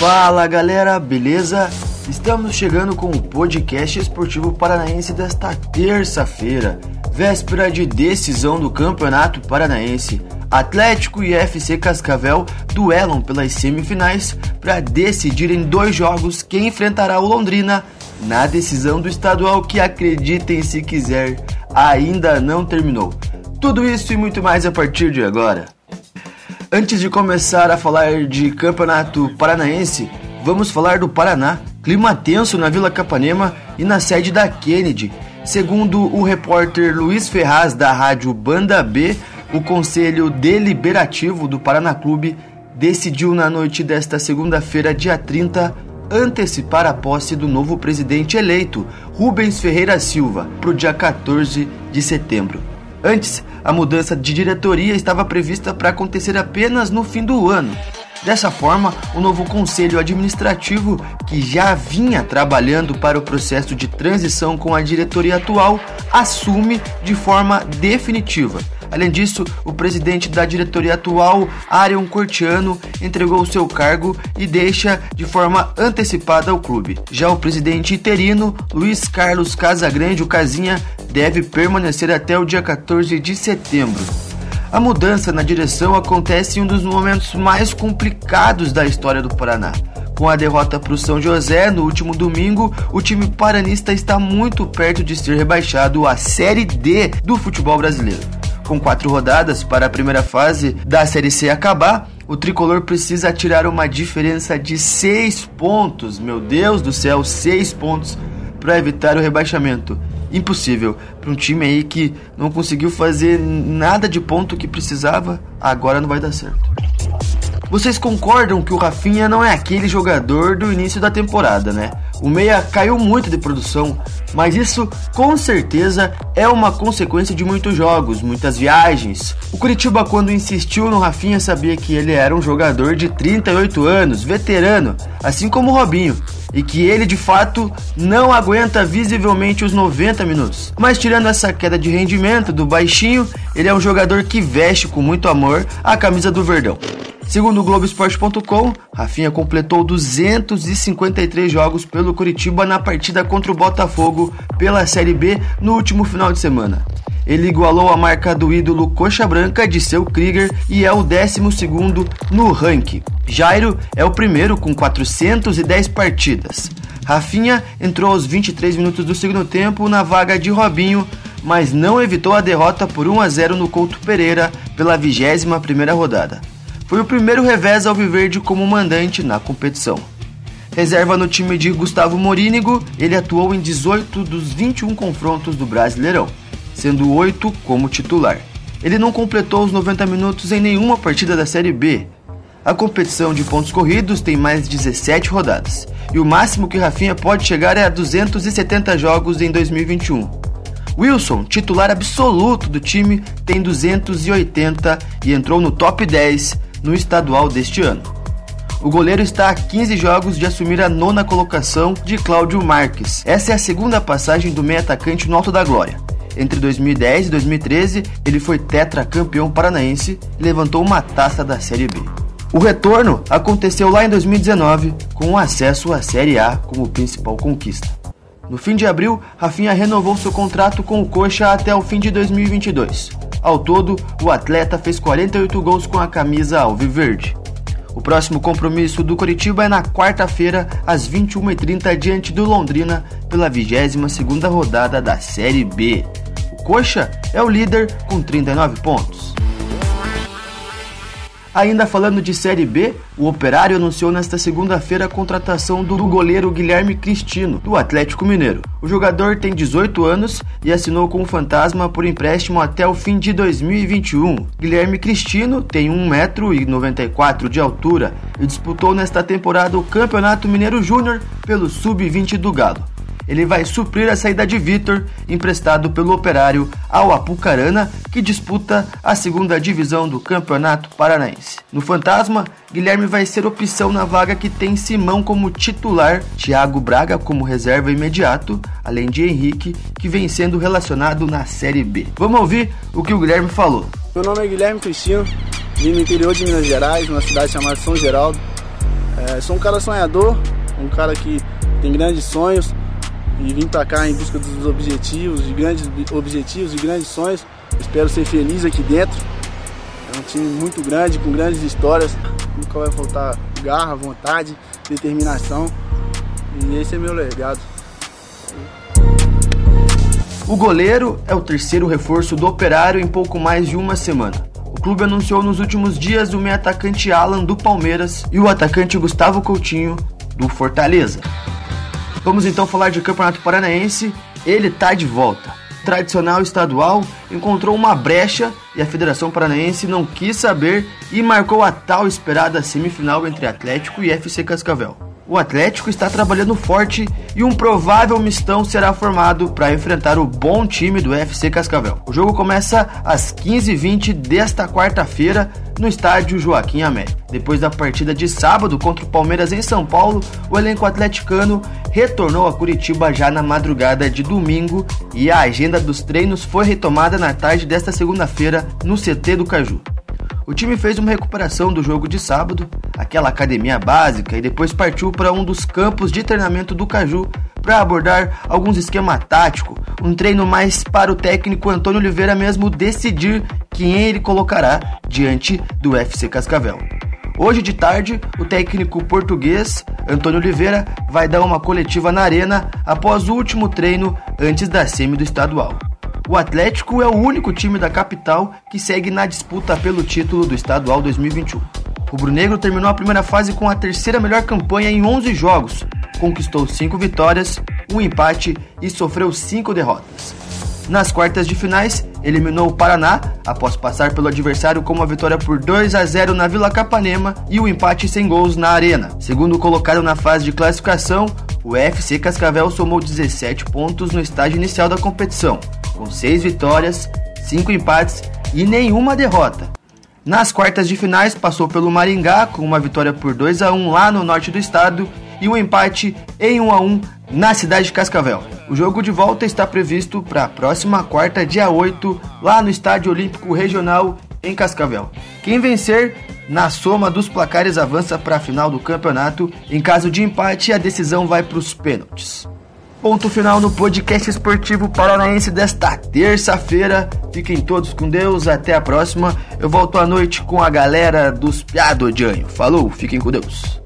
Fala galera, beleza? Estamos chegando com o podcast esportivo paranaense desta terça-feira, véspera de decisão do Campeonato Paranaense. Atlético e FC Cascavel duelam pelas semifinais para decidir em dois jogos quem enfrentará o Londrina na decisão do estadual que acreditem se quiser ainda não terminou. Tudo isso e muito mais a partir de agora. Antes de começar a falar de campeonato paranaense, vamos falar do Paraná. Clima tenso na Vila Capanema e na sede da Kennedy. Segundo o repórter Luiz Ferraz da rádio Banda B, o Conselho Deliberativo do Paraná Clube decidiu na noite desta segunda-feira, dia 30, antecipar a posse do novo presidente eleito, Rubens Ferreira Silva, para o dia 14 de setembro. Antes, a mudança de diretoria estava prevista para acontecer apenas no fim do ano. Dessa forma, o novo conselho administrativo, que já vinha trabalhando para o processo de transição com a diretoria atual, assume de forma definitiva. Além disso, o presidente da diretoria atual, Arion Cortiano, entregou seu cargo e deixa de forma antecipada o clube. Já o presidente interino, Luiz Carlos Casagrande, o Casinha, deve permanecer até o dia 14 de setembro. A mudança na direção acontece em um dos momentos mais complicados da história do Paraná. Com a derrota para o São José no último domingo, o time paranista está muito perto de ser rebaixado à Série D do futebol brasileiro. Com quatro rodadas para a primeira fase da Série C acabar, o tricolor precisa tirar uma diferença de seis pontos. Meu Deus do céu, seis pontos para evitar o rebaixamento impossível para um time aí que não conseguiu fazer nada de ponto que precisava, agora não vai dar certo. Vocês concordam que o Rafinha não é aquele jogador do início da temporada, né? O Meia caiu muito de produção, mas isso com certeza é uma consequência de muitos jogos, muitas viagens. O Curitiba, quando insistiu no Rafinha, sabia que ele era um jogador de 38 anos, veterano, assim como o Robinho, e que ele de fato não aguenta visivelmente os 90 minutos. Mas tirando essa queda de rendimento do baixinho, ele é um jogador que veste com muito amor a camisa do Verdão. Segundo o Globoesporte.com, Rafinha completou 253 jogos pelo Curitiba na partida contra o Botafogo pela Série B no último final de semana. Ele igualou a marca do ídolo Coxa Branca de seu Krieger e é o 12 no ranking. Jairo é o primeiro com 410 partidas. Rafinha entrou aos 23 minutos do segundo tempo na vaga de Robinho, mas não evitou a derrota por 1 a 0 no Couto Pereira pela 21ª rodada. Foi o primeiro revés ao Viverde como mandante na competição. Reserva no time de Gustavo Morínigo, ele atuou em 18 dos 21 confrontos do Brasileirão, sendo 8 como titular. Ele não completou os 90 minutos em nenhuma partida da Série B. A competição de pontos corridos tem mais 17 rodadas, e o máximo que Rafinha pode chegar é a 270 jogos em 2021. Wilson, titular absoluto do time, tem 280 e entrou no top 10 no estadual deste ano. O goleiro está a 15 jogos de assumir a nona colocação de Cláudio Marques. Essa é a segunda passagem do meio atacante no Alto da Glória. Entre 2010 e 2013, ele foi tetracampeão paranaense e levantou uma taça da Série B. O retorno aconteceu lá em 2019, com o acesso à Série A como principal conquista. No fim de abril, Rafinha renovou seu contrato com o Coxa até o fim de 2022. Ao todo, o atleta fez 48 gols com a camisa alviverde. O próximo compromisso do Coritiba é na quarta-feira, às 21h30, diante do Londrina, pela 22ª rodada da Série B. O Coxa é o líder com 39 pontos. Ainda falando de Série B, o Operário anunciou nesta segunda-feira a contratação do goleiro Guilherme Cristino, do Atlético Mineiro. O jogador tem 18 anos e assinou com o Fantasma por empréstimo até o fim de 2021. Guilherme Cristino tem 1,94m de altura e disputou nesta temporada o Campeonato Mineiro Júnior pelo Sub-20 do Galo ele vai suprir a saída de Vitor, emprestado pelo Operário ao Apucarana, que disputa a segunda divisão do Campeonato Paranaense. No Fantasma, Guilherme vai ser opção na vaga que tem Simão como titular, Thiago Braga como reserva imediato, além de Henrique, que vem sendo relacionado na Série B. Vamos ouvir o que o Guilherme falou. Meu nome é Guilherme Cristino, vim do interior de Minas Gerais, numa cidade chamada São Geraldo. É, sou um cara sonhador, um cara que tem grandes sonhos e vim para cá em busca dos objetivos, de grandes objetivos, de grandes sonhos. Espero ser feliz aqui dentro. É um time muito grande, com grandes histórias, nunca vai faltar garra, vontade, determinação. E esse é meu legado. O goleiro é o terceiro reforço do Operário em pouco mais de uma semana. O clube anunciou nos últimos dias o meio atacante Alan do Palmeiras e o atacante Gustavo Coutinho do Fortaleza. Vamos então falar de Campeonato Paranaense. Ele tá de volta. Tradicional estadual encontrou uma brecha e a Federação Paranaense não quis saber e marcou a tal esperada semifinal entre Atlético e FC Cascavel. O Atlético está trabalhando forte e um provável mistão será formado para enfrentar o bom time do FC Cascavel. O jogo começa às 15h20 desta quarta-feira no estádio Joaquim Américo. Depois da partida de sábado contra o Palmeiras em São Paulo, o elenco atleticano retornou a Curitiba já na madrugada de domingo e a agenda dos treinos foi retomada na tarde desta segunda-feira no CT do Caju. O time fez uma recuperação do jogo de sábado, aquela academia básica, e depois partiu para um dos campos de treinamento do Caju para abordar alguns esquema tático, um treino mais para o técnico Antônio Oliveira mesmo decidir quem ele colocará diante do FC Cascavel. Hoje de tarde, o técnico português Antônio Oliveira vai dar uma coletiva na Arena após o último treino antes da semi do estadual. O Atlético é o único time da capital que segue na disputa pelo título do estadual 2021. O Brunegro terminou a primeira fase com a terceira melhor campanha em 11 jogos, conquistou 5 vitórias, um empate e sofreu 5 derrotas. Nas quartas de finais, eliminou o Paraná após passar pelo adversário com uma vitória por 2 a 0 na Vila Capanema e o um empate sem gols na Arena. Segundo colocado na fase de classificação, o FC Cascavel somou 17 pontos no estágio inicial da competição, com 6 vitórias, 5 empates e nenhuma derrota. Nas quartas de finais, passou pelo Maringá com uma vitória por 2 a 1 lá no norte do estado e um empate em 1 a 1 na cidade de Cascavel. O jogo de volta está previsto para a próxima quarta, dia 8, lá no Estádio Olímpico Regional em Cascavel. Quem vencer na soma dos placares avança para a final do campeonato. Em caso de empate, a decisão vai para os pênaltis. Ponto final no podcast esportivo paranaense desta terça-feira. Fiquem todos com Deus, até a próxima. Eu volto à noite com a galera dos Piado Falou, fiquem com Deus.